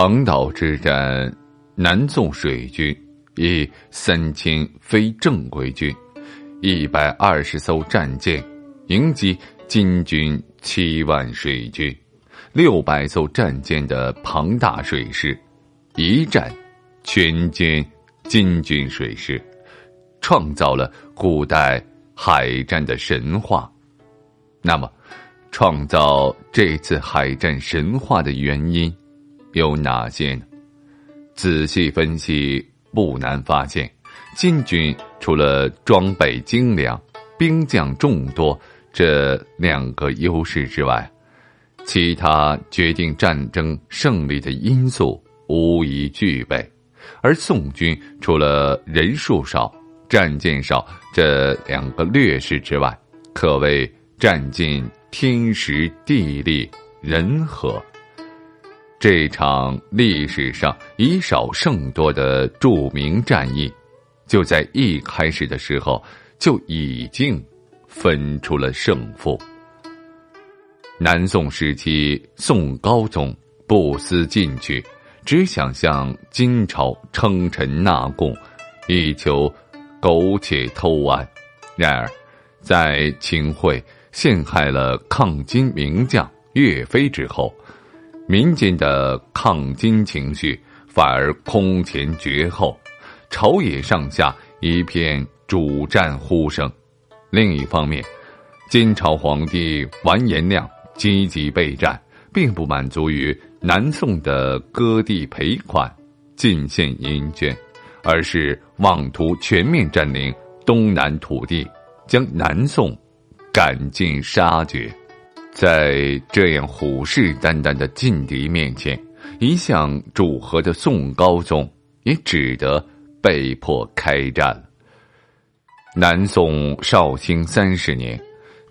唐岛之战，南宋水军。以三千非正规军、一百二十艘战舰迎击金军七万水军、六百艘战舰的庞大水师，一战全歼金军水师，创造了古代海战的神话。那么，创造这次海战神话的原因有哪些呢？仔细分析。不难发现，金军除了装备精良、兵将众多这两个优势之外，其他决定战争胜利的因素无一具备。而宋军除了人数少、战舰少这两个劣势之外，可谓占尽天时地利人和。这场历史上以少胜多的著名战役，就在一开始的时候就已经分出了胜负。南宋时期，宋高宗不思进取，只想向金朝称臣纳贡，以求苟且偷安。然而，在秦桧陷害了抗金名将岳飞之后。民间的抗金情绪反而空前绝后，朝野上下一片主战呼声。另一方面，金朝皇帝完颜亮积极备战，并不满足于南宋的割地赔款、进献银绢，而是妄图全面占领东南土地，将南宋赶尽杀绝。在这样虎视眈眈的劲敌面前，一向主和的宋高宗也只得被迫开战。南宋绍兴三十年，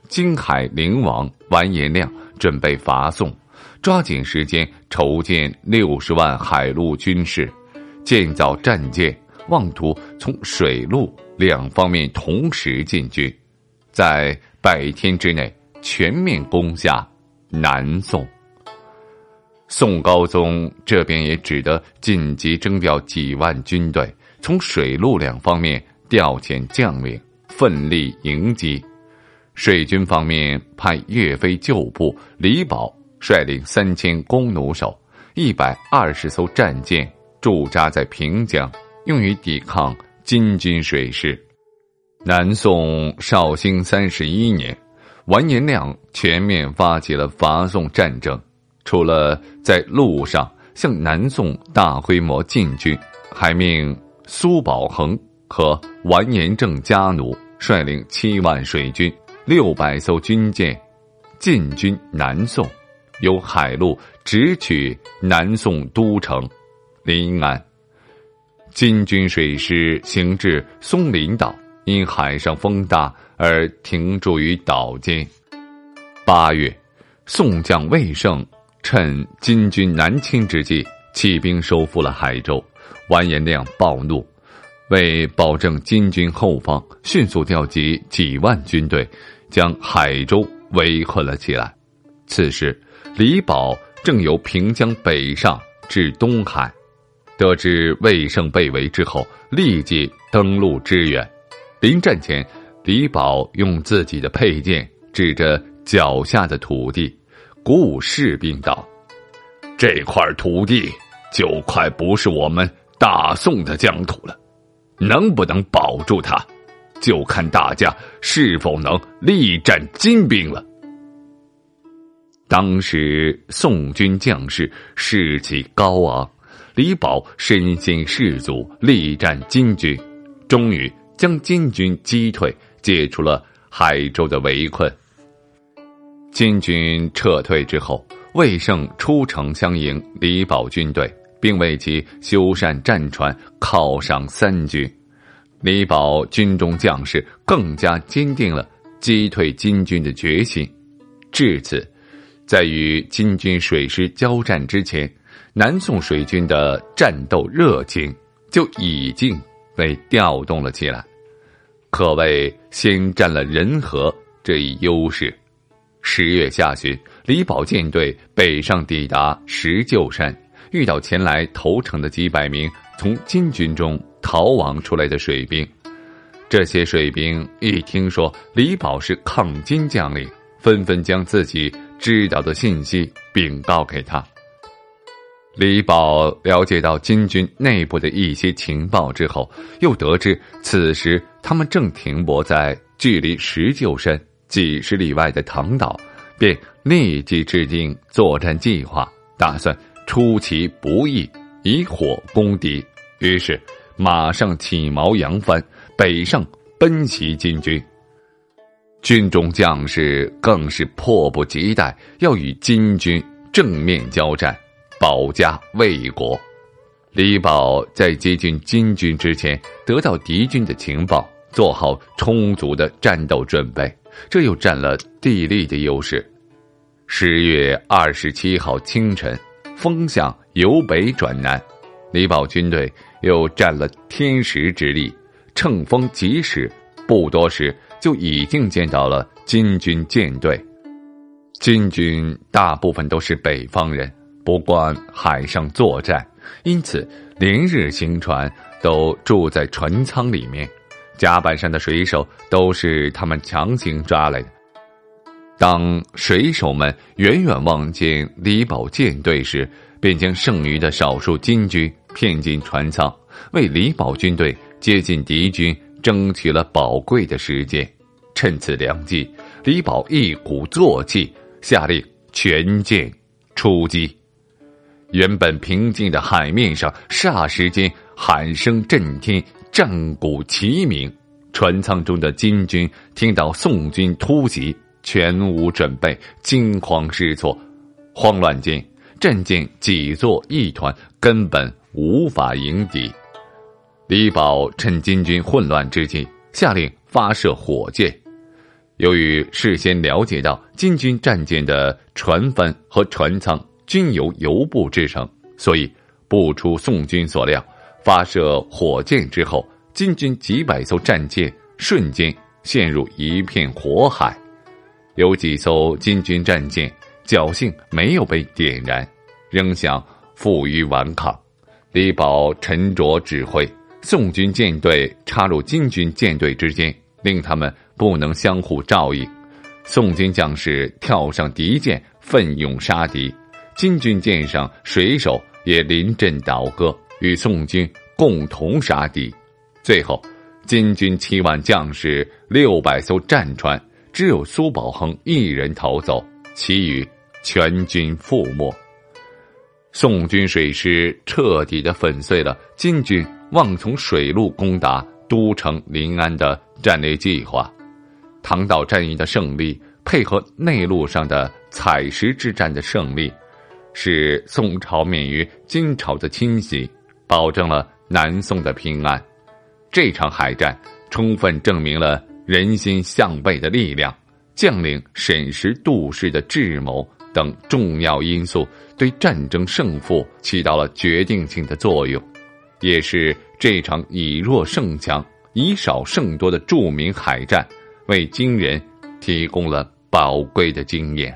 金海陵王完颜亮准备伐宋，抓紧时间筹建六十万海陆军事，建造战舰，妄图从水陆两方面同时进军，在百天之内。全面攻下南宋，宋高宗这边也只得紧急征调几万军队，从水陆两方面调遣将领，奋力迎击。水军方面派岳飞旧部李宝率领三千弓弩手、一百二十艘战舰驻扎在平江，用于抵抗金军水师。南宋绍兴三十一年。完颜亮全面发起了伐宋战争，除了在路上向南宋大规模进军，还命苏保恒和完颜正家奴率领七万水军、六百艘军舰进军南宋，由海路直取南宋都城临安。金军水师行至松林岛，因海上风大。而停驻于岛间。八月，宋将魏胜趁金军南侵之际，起兵收复了海州。完颜亮暴怒，为保证金军后方，迅速调集几万军队，将海州围困了起来。此时，李宝正由平江北上至东海，得知魏胜被围之后，立即登陆支援。临战前。李宝用自己的佩剑指着脚下的土地，鼓舞士兵道：“这块土地就快不是我们大宋的疆土了，能不能保住它，就看大家是否能力战金兵了。”当时宋军将士士气高昂，李宝身先士卒，力战金军，终于将金军击退，解除了海州的围困。金军撤退之后，魏胜出城相迎李宝军队，并为其修缮战船，犒赏三军。李宝军中将士更加坚定了击退金军的决心。至此。在与金军水师交战之前，南宋水军的战斗热情就已经被调动了起来，可谓先占了人和这一优势。十月下旬，李宝舰队北上抵达石臼山，遇到前来投诚的几百名从金军中逃亡出来的水兵。这些水兵一听说李宝是抗金将领，纷纷将自己。知道的信息禀告给他。李宝了解到金军内部的一些情报之后，又得知此时他们正停泊在距离石臼山几十里外的唐岛，便立即制定作战计划，打算出其不意，以火攻敌。于是马上起锚扬帆，北上奔袭金军。军中将士更是迫不及待要与金军正面交战，保家卫国。李宝在接近金军之前，得到敌军的情报，做好充足的战斗准备，这又占了地利的优势。十月二十七号清晨，风向由北转南，李宝军队又占了天时之力，乘风疾驶，不多时。就已经见到了金军舰队，金军大部分都是北方人，不惯海上作战，因此连日行船都住在船舱里面，甲板上的水手都是他们强行抓来的。当水手们远远望见李宝舰队时，便将剩余的少数金军骗进船舱，为李宝军队接近敌军。争取了宝贵的时间，趁此良机，李宝一鼓作气，下令全舰出击。原本平静的海面上，霎时间喊声震天，战鼓齐鸣。船舱中的金军听到宋军突袭，全无准备，惊慌失措。慌乱间，战舰挤作一团，根本无法迎敌。李宝趁金军混乱之际，下令发射火箭。由于事先了解到金军战舰的船帆和船舱均由油布制成，所以不出宋军所料，发射火箭之后，金军几百艘战舰瞬间陷入一片火海。有几艘金军战舰侥幸没有被点燃，仍想负隅顽抗。李宝沉着指挥。宋军舰队插入金军舰队之间，令他们不能相互照应。宋军将士跳上敌舰，奋勇杀敌；金军舰上水手也临阵倒戈，与宋军共同杀敌。最后，金军七万将士、六百艘战船，只有苏宝恒一人逃走，其余全军覆没。宋军水师彻底的粉碎了金军。望从水路攻打都城临安的战略计划，唐岛战役的胜利配合内陆上的采石之战的胜利，使宋朝免于金朝的侵袭，保证了南宋的平安。这场海战充分证明了人心向背的力量、将领审时度势的智谋等重要因素，对战争胜负起到了决定性的作用。也是这场以弱胜强、以少胜多的著名海战，为金人提供了宝贵的经验。